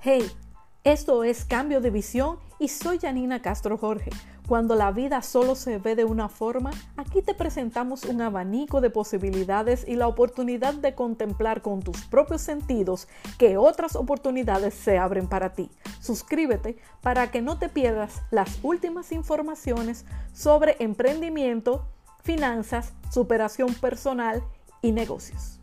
Hey, esto es Cambio de Visión y soy Janina Castro Jorge. Cuando la vida solo se ve de una forma, aquí te presentamos un abanico de posibilidades y la oportunidad de contemplar con tus propios sentidos que otras oportunidades se abren para ti. Suscríbete para que no te pierdas las últimas informaciones sobre emprendimiento, finanzas, superación personal y negocios.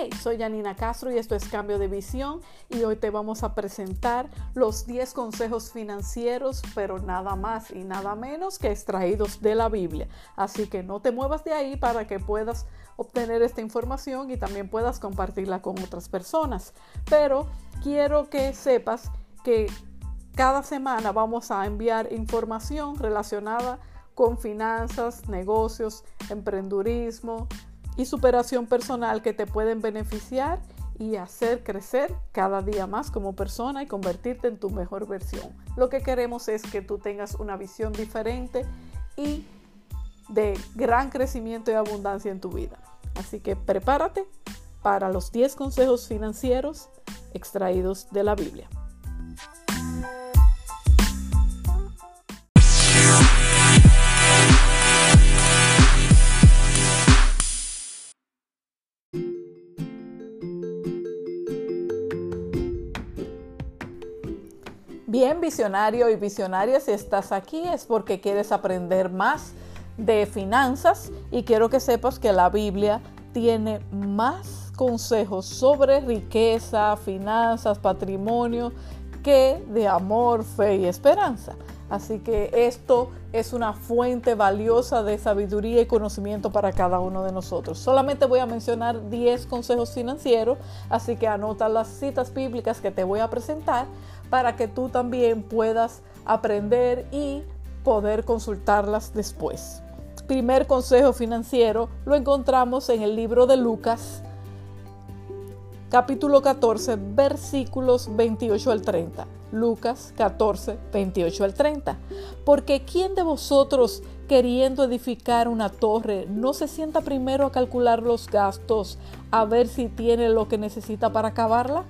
Hey, soy Janina Castro y esto es Cambio de Visión y hoy te vamos a presentar los 10 consejos financieros, pero nada más y nada menos que extraídos de la Biblia. Así que no te muevas de ahí para que puedas obtener esta información y también puedas compartirla con otras personas. Pero quiero que sepas que cada semana vamos a enviar información relacionada con finanzas, negocios, emprendurismo, y superación personal que te pueden beneficiar y hacer crecer cada día más como persona y convertirte en tu mejor versión. Lo que queremos es que tú tengas una visión diferente y de gran crecimiento y abundancia en tu vida. Así que prepárate para los 10 consejos financieros extraídos de la Biblia. Bien, visionario y visionaria, si estás aquí es porque quieres aprender más de finanzas y quiero que sepas que la Biblia tiene más consejos sobre riqueza, finanzas, patrimonio que de amor, fe y esperanza. Así que esto es una fuente valiosa de sabiduría y conocimiento para cada uno de nosotros. Solamente voy a mencionar 10 consejos financieros, así que anota las citas bíblicas que te voy a presentar para que tú también puedas aprender y poder consultarlas después. Primer consejo financiero lo encontramos en el libro de Lucas, capítulo 14, versículos 28 al 30. Lucas 14, 28 al 30. Porque ¿quién de vosotros queriendo edificar una torre no se sienta primero a calcular los gastos a ver si tiene lo que necesita para acabarla?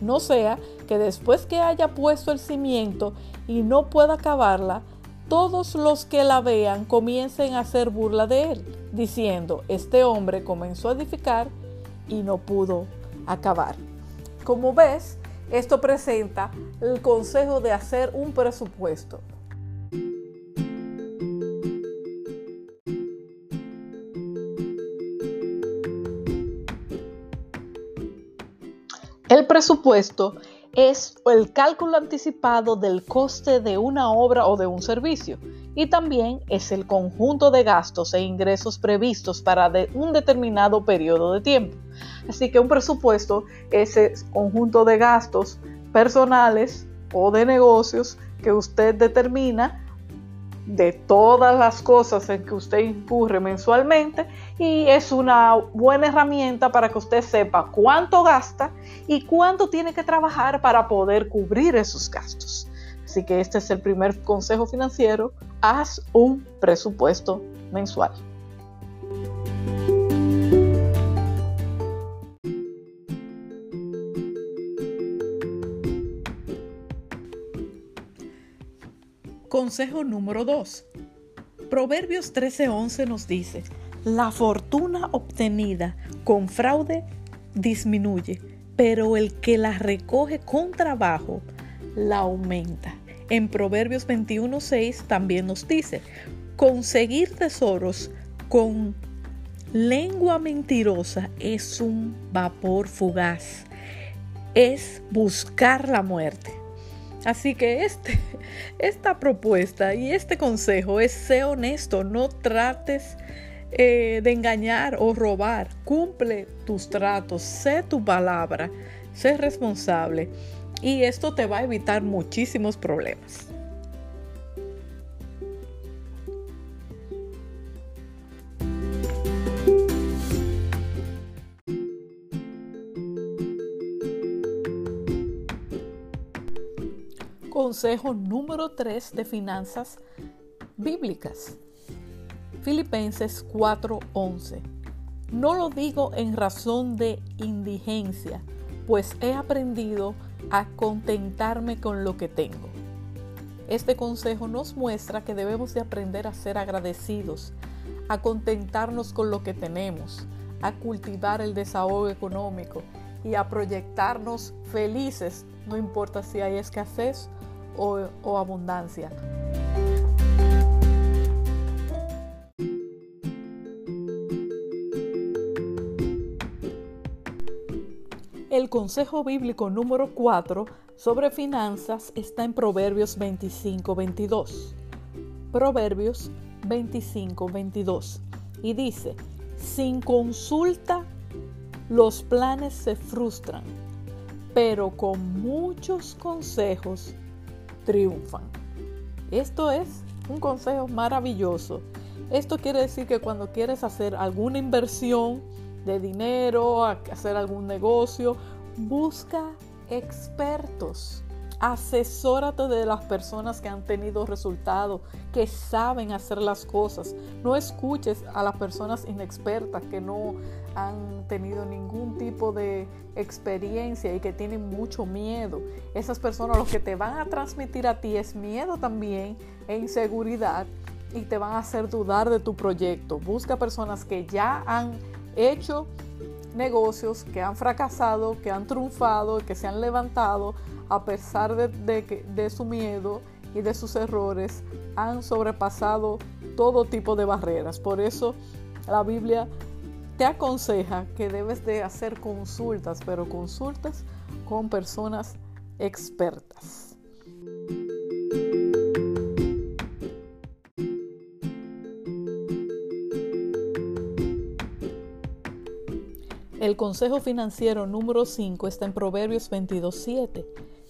No sea que después que haya puesto el cimiento y no pueda acabarla, todos los que la vean comiencen a hacer burla de él, diciendo, este hombre comenzó a edificar y no pudo acabar. Como ves, esto presenta el consejo de hacer un presupuesto. El presupuesto es el cálculo anticipado del coste de una obra o de un servicio y también es el conjunto de gastos e ingresos previstos para un determinado periodo de tiempo. Así que un presupuesto es ese conjunto de gastos personales o de negocios que usted determina de todas las cosas en que usted incurre mensualmente y es una buena herramienta para que usted sepa cuánto gasta y cuánto tiene que trabajar para poder cubrir esos gastos. Así que este es el primer consejo financiero, haz un presupuesto mensual. Consejo número 2. Proverbios 13:11 nos dice, la fortuna obtenida con fraude disminuye, pero el que la recoge con trabajo la aumenta. En Proverbios 21:6 también nos dice, conseguir tesoros con lengua mentirosa es un vapor fugaz, es buscar la muerte. Así que este, esta propuesta y este consejo es ser honesto, no trates eh, de engañar o robar, cumple tus tratos, sé tu palabra, sé responsable y esto te va a evitar muchísimos problemas. Consejo número 3 de finanzas bíblicas. Filipenses 4:11. No lo digo en razón de indigencia, pues he aprendido a contentarme con lo que tengo. Este consejo nos muestra que debemos de aprender a ser agradecidos, a contentarnos con lo que tenemos, a cultivar el desahogo económico y a proyectarnos felices, no importa si hay escasez o, abundancia. El consejo bíblico número 4 sobre finanzas está en Proverbios 25-22. Proverbios 25-22. Y dice, sin consulta los planes se frustran, pero con muchos consejos triunfan. Esto es un consejo maravilloso. Esto quiere decir que cuando quieres hacer alguna inversión, de dinero, hacer algún negocio, busca expertos. Asesórate de las personas que han tenido resultados, que saben hacer las cosas. No escuches a las personas inexpertas que no han tenido ningún tipo de experiencia y que tienen mucho miedo. Esas personas lo que te van a transmitir a ti es miedo también e inseguridad y te van a hacer dudar de tu proyecto. Busca personas que ya han hecho negocios que han fracasado, que han triunfado, que se han levantado a pesar de, de, su miedo y de sus errores, han sobrepasado todo tipo de barreras. Por eso la Biblia te aconseja que debes de hacer consultas, pero consultas con personas expertas. El consejo financiero número 5 está en Proverbios 22.7.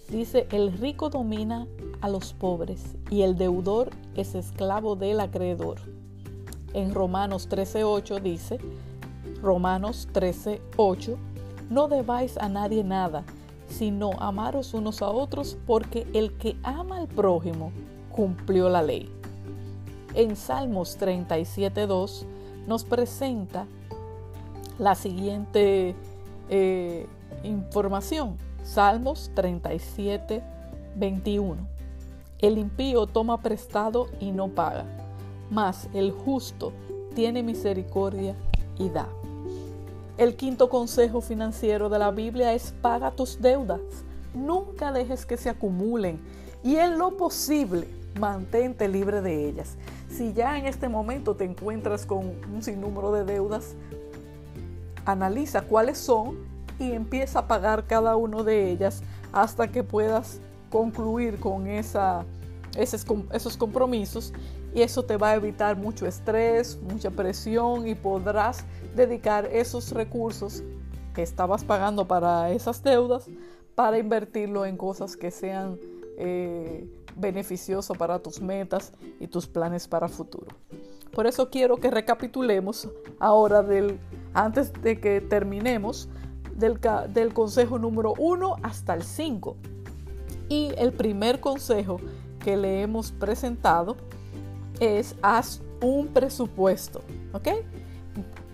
Dice, el rico domina a los pobres y el deudor es esclavo del acreedor. En Romanos 13.8 dice, Romanos 13.8, no debáis a nadie nada, sino amaros unos a otros, porque el que ama al prójimo cumplió la ley. En Salmos 37.2 nos presenta la siguiente eh, información. Salmos 37, 21. El impío toma prestado y no paga, mas el justo tiene misericordia y da. El quinto consejo financiero de la Biblia es paga tus deudas. Nunca dejes que se acumulen y en lo posible mantente libre de ellas. Si ya en este momento te encuentras con un sinnúmero de deudas, analiza cuáles son y empieza a pagar cada una de ellas hasta que puedas concluir con esos compromisos y eso te va a evitar mucho estrés, mucha presión y podrás dedicar esos recursos que estabas pagando para esas deudas para invertirlo en cosas que sean eh, beneficiosas para tus metas y tus planes para futuro. Por eso quiero que recapitulemos ahora del antes de que terminemos del, consejo número 1 hasta el 5. Y el primer consejo que le hemos presentado es haz un presupuesto, ¿ok?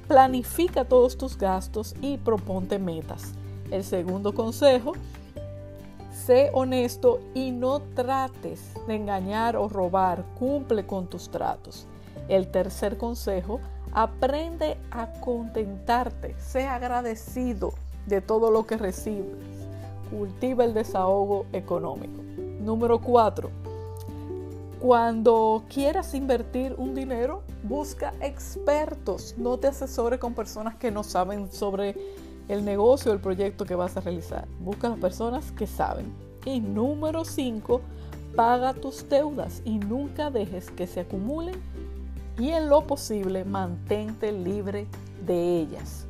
Planifica todos tus gastos y proponte metas. El segundo consejo, sé honesto y no trates de engañar o robar, cumple con tus tratos. El tercer consejo, Aprende a contentarte, sea agradecido de todo lo que recibes. Cultiva el desahogo económico. Número 4. Cuando quieras invertir un dinero, busca expertos. No te asesores con personas que no saben sobre el negocio o el proyecto que vas a realizar. Busca las personas que saben. Y número 5. Paga tus deudas y nunca dejes que se acumulen y en lo posible mantente libre de ellas.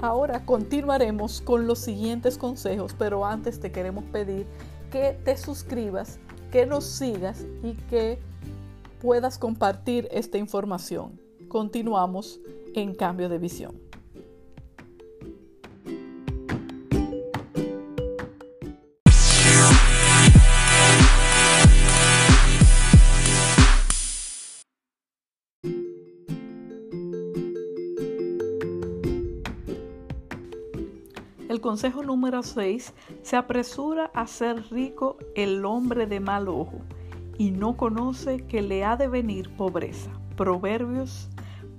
Ahora continuaremos con los siguientes consejos, pero antes te queremos pedir que te suscribas, que nos sigas y que puedas compartir esta información. Continuamos en cambio de visión. El consejo número 6, se apresura a ser rico el hombre de mal ojo y no conoce que le ha de venir pobreza. Proverbios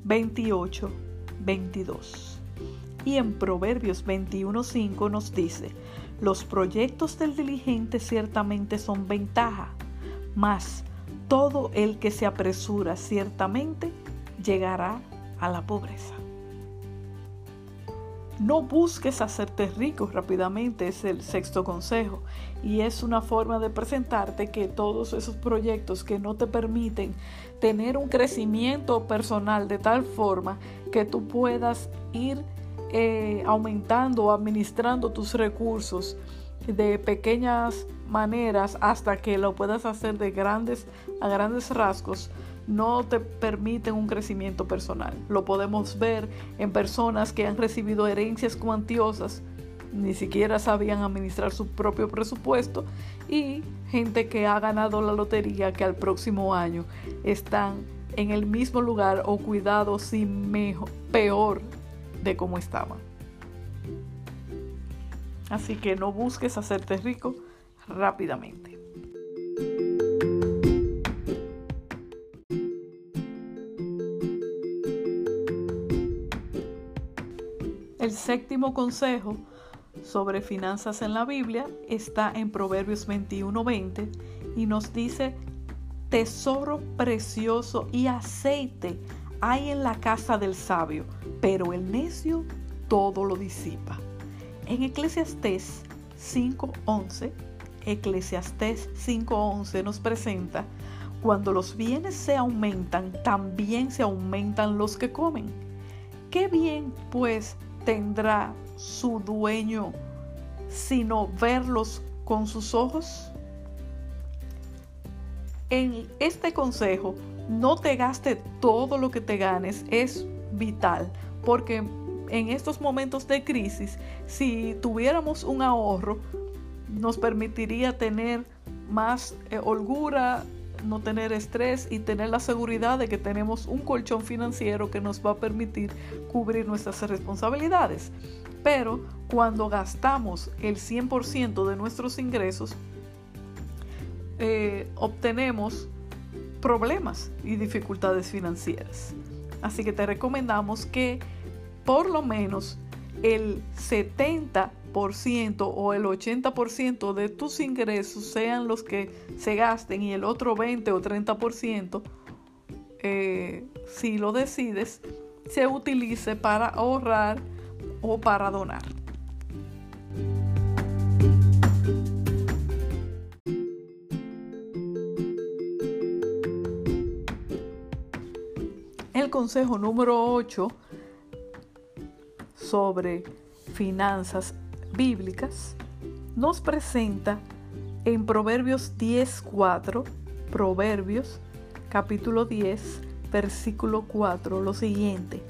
28, 22. Y en Proverbios 21.5 nos dice, los proyectos del diligente ciertamente son ventaja, mas todo el que se apresura ciertamente llegará a la pobreza. No busques hacerte rico rápidamente, es el sexto consejo. Y es una forma de presentarte que todos esos proyectos que no te permiten tener un crecimiento personal de tal forma que tú puedas ir eh, aumentando o administrando tus recursos de pequeñas maneras hasta que lo puedas hacer de grandes a grandes rasgos no te permiten un crecimiento personal. Lo podemos ver en personas que han recibido herencias cuantiosas, ni siquiera sabían administrar su propio presupuesto, y gente que ha ganado la lotería que al próximo año están en el mismo lugar o cuidado si mejor, peor de como estaban. Así que no busques hacerte rico rápidamente. El séptimo consejo sobre finanzas en la Biblia está en Proverbios 21:20 y nos dice, tesoro precioso y aceite hay en la casa del sabio, pero el necio todo lo disipa. En Eclesiastés 5:11, Eclesiastés 5:11 nos presenta, cuando los bienes se aumentan, también se aumentan los que comen. ¿Qué bien pues tendrá su dueño sino verlos con sus ojos? En este consejo, no te gaste todo lo que te ganes, es vital, porque en estos momentos de crisis, si tuviéramos un ahorro, nos permitiría tener más eh, holgura, no tener estrés y tener la seguridad de que tenemos un colchón financiero que nos va a permitir cubrir nuestras responsabilidades. Pero cuando gastamos el 100% de nuestros ingresos, eh, obtenemos problemas y dificultades financieras. Así que te recomendamos que por lo menos el 70 o el 80% de tus ingresos sean los que se gasten y el otro 20 o 30%, eh, si lo decides, se utilice para ahorrar o para donar. El consejo número 8 sobre finanzas bíblicas nos presenta en Proverbios 10.4, Proverbios capítulo 10, versículo 4, lo siguiente.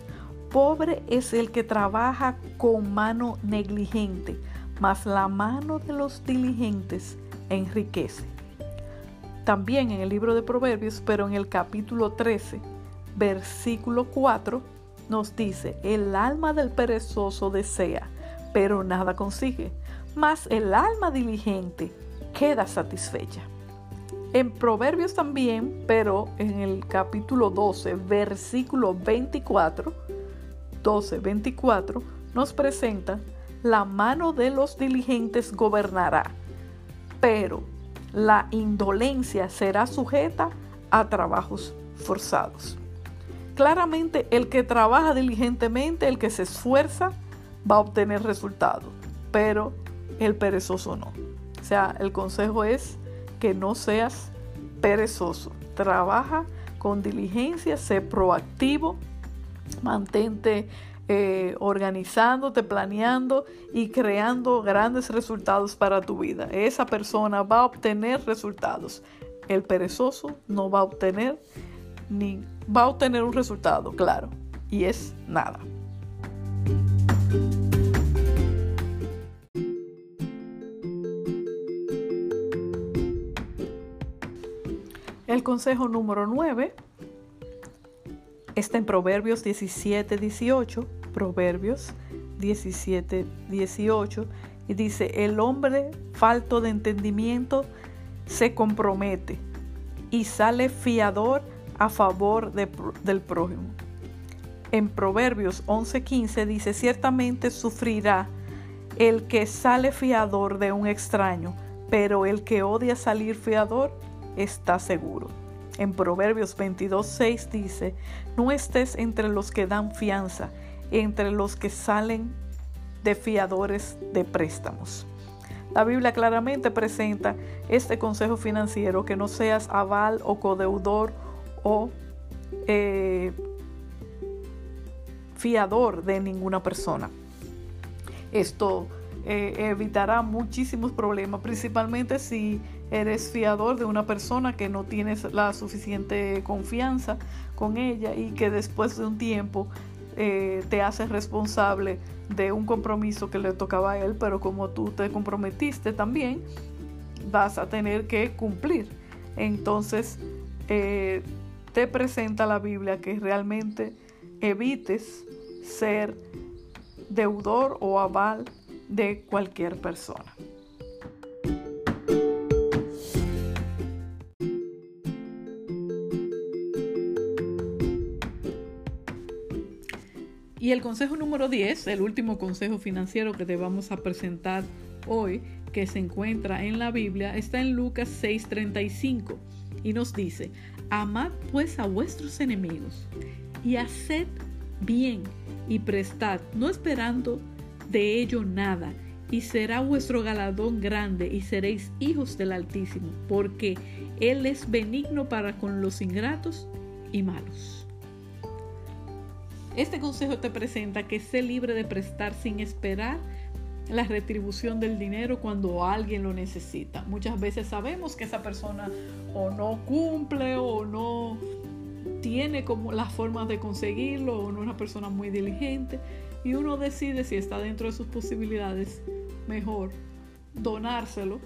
Pobre es el que trabaja con mano negligente, mas la mano de los diligentes enriquece. También en el libro de Proverbios, pero en el capítulo 13, versículo 4, nos dice, el alma del perezoso desea pero nada consigue. Mas el alma diligente queda satisfecha. En Proverbios también, pero en el capítulo 12, versículo 24, 12, 24, nos presenta, la mano de los diligentes gobernará, pero la indolencia será sujeta a trabajos forzados. Claramente el que trabaja diligentemente, el que se esfuerza, va a obtener resultados, pero el perezoso no. O sea, el consejo es que no seas perezoso. Trabaja con diligencia, sé proactivo, mantente eh, organizándote, planeando y creando grandes resultados para tu vida. Esa persona va a obtener resultados. El perezoso no va a obtener ni va a obtener un resultado, claro, y es nada. El consejo número 9 está en Proverbios 17, 18. Proverbios 17, 18 y dice, el hombre falto de entendimiento se compromete y sale fiador a favor del prójimo. En Proverbios 11:15 dice, ciertamente sufrirá el que sale fiador de un extraño, pero el que odia salir fiador está seguro. En Proverbios 22:6 dice, no estés entre los que dan fianza, entre los que salen de fiadores de préstamos. La Biblia claramente presenta este consejo financiero, que no seas aval o codeudor o eh, fiador de ninguna persona. Esto eh, evitará muchísimos problemas, principalmente si eres fiador de una persona que no tienes la suficiente confianza con ella y que después de un tiempo eh, te haces responsable de un compromiso que le tocaba a él, pero como tú te comprometiste también, vas a tener que cumplir. Entonces, eh, te presenta la Biblia que realmente evites ser deudor o aval de cualquier persona. Y el consejo número 10, el último consejo financiero que te vamos a presentar hoy, que se encuentra en la Biblia, está en Lucas 6:35 y nos dice, amad pues a vuestros enemigos y haced bien y prestad, no esperando de ello nada, y será vuestro galardón grande y seréis hijos del Altísimo, porque Él es benigno para con los ingratos y malos. Este consejo te presenta que sé libre de prestar sin esperar la retribución del dinero cuando alguien lo necesita. Muchas veces sabemos que esa persona o no cumple o no tiene como las formas de conseguirlo o no es una persona muy diligente y uno decide si está dentro de sus posibilidades mejor donárselo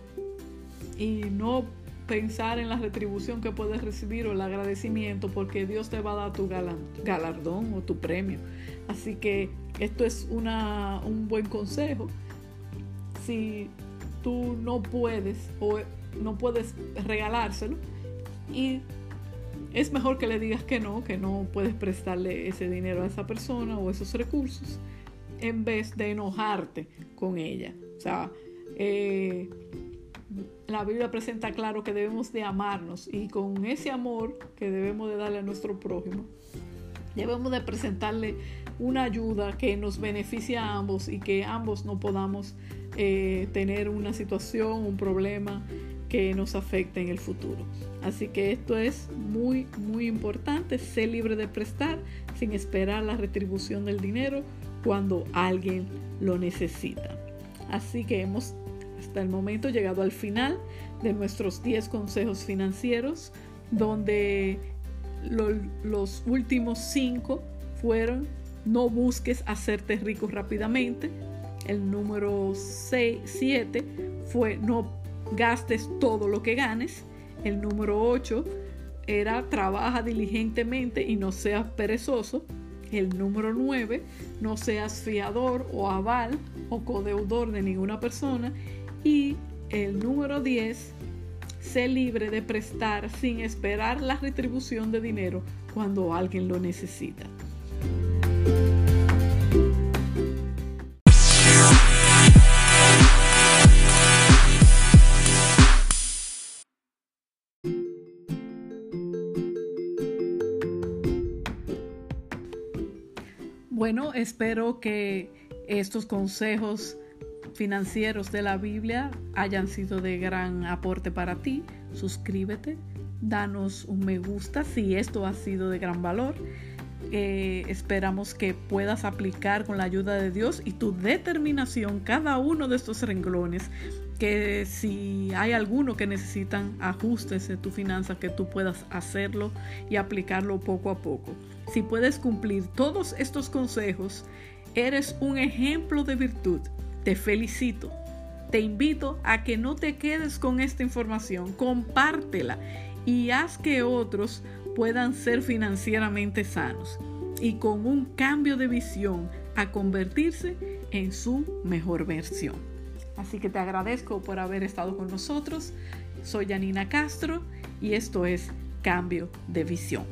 y no pensar en la retribución que puedes recibir o el agradecimiento porque Dios te va a dar tu galardón o tu premio. Así que esto es una, un buen consejo. Si tú no puedes o no puedes regalárselo y es mejor que le digas que no, que no puedes prestarle ese dinero a esa persona o esos recursos, en vez de enojarte con ella. O sea, eh, la Biblia presenta claro que debemos de amarnos y con ese amor que debemos de darle a nuestro prójimo, debemos de presentarle una ayuda que nos beneficie a ambos y que ambos no podamos eh, tener una situación, un problema que nos afecte en el futuro. Así que esto es muy, muy importante, ser libre de prestar sin esperar la retribución del dinero cuando alguien lo necesita. Así que hemos hasta el momento llegado al final de nuestros 10 consejos financieros, donde los últimos 5 fueron no busques hacerte rico rápidamente. El número 6, 7 fue no gastes todo lo que ganes. El número 8 era trabaja diligentemente y no seas perezoso. El número 9, no seas fiador o aval o codeudor de ninguna persona. Y el número 10, sé libre de prestar sin esperar la retribución de dinero cuando alguien lo necesita. Bueno, espero que estos consejos financieros de la Biblia hayan sido de gran aporte para ti. Suscríbete, danos un me gusta si esto ha sido de gran valor. Eh, esperamos que puedas aplicar con la ayuda de Dios y tu determinación cada uno de estos renglones que si hay alguno que necesitan ajustes de tu finanza, que tú puedas hacerlo y aplicarlo poco a poco. Si puedes cumplir todos estos consejos, eres un ejemplo de virtud. Te felicito. Te invito a que no te quedes con esta información, compártela y haz que otros puedan ser financieramente sanos y con un cambio de visión a convertirse en su mejor versión. Así que te agradezco por haber estado con nosotros. Soy Janina Castro y esto es Cambio de Visión.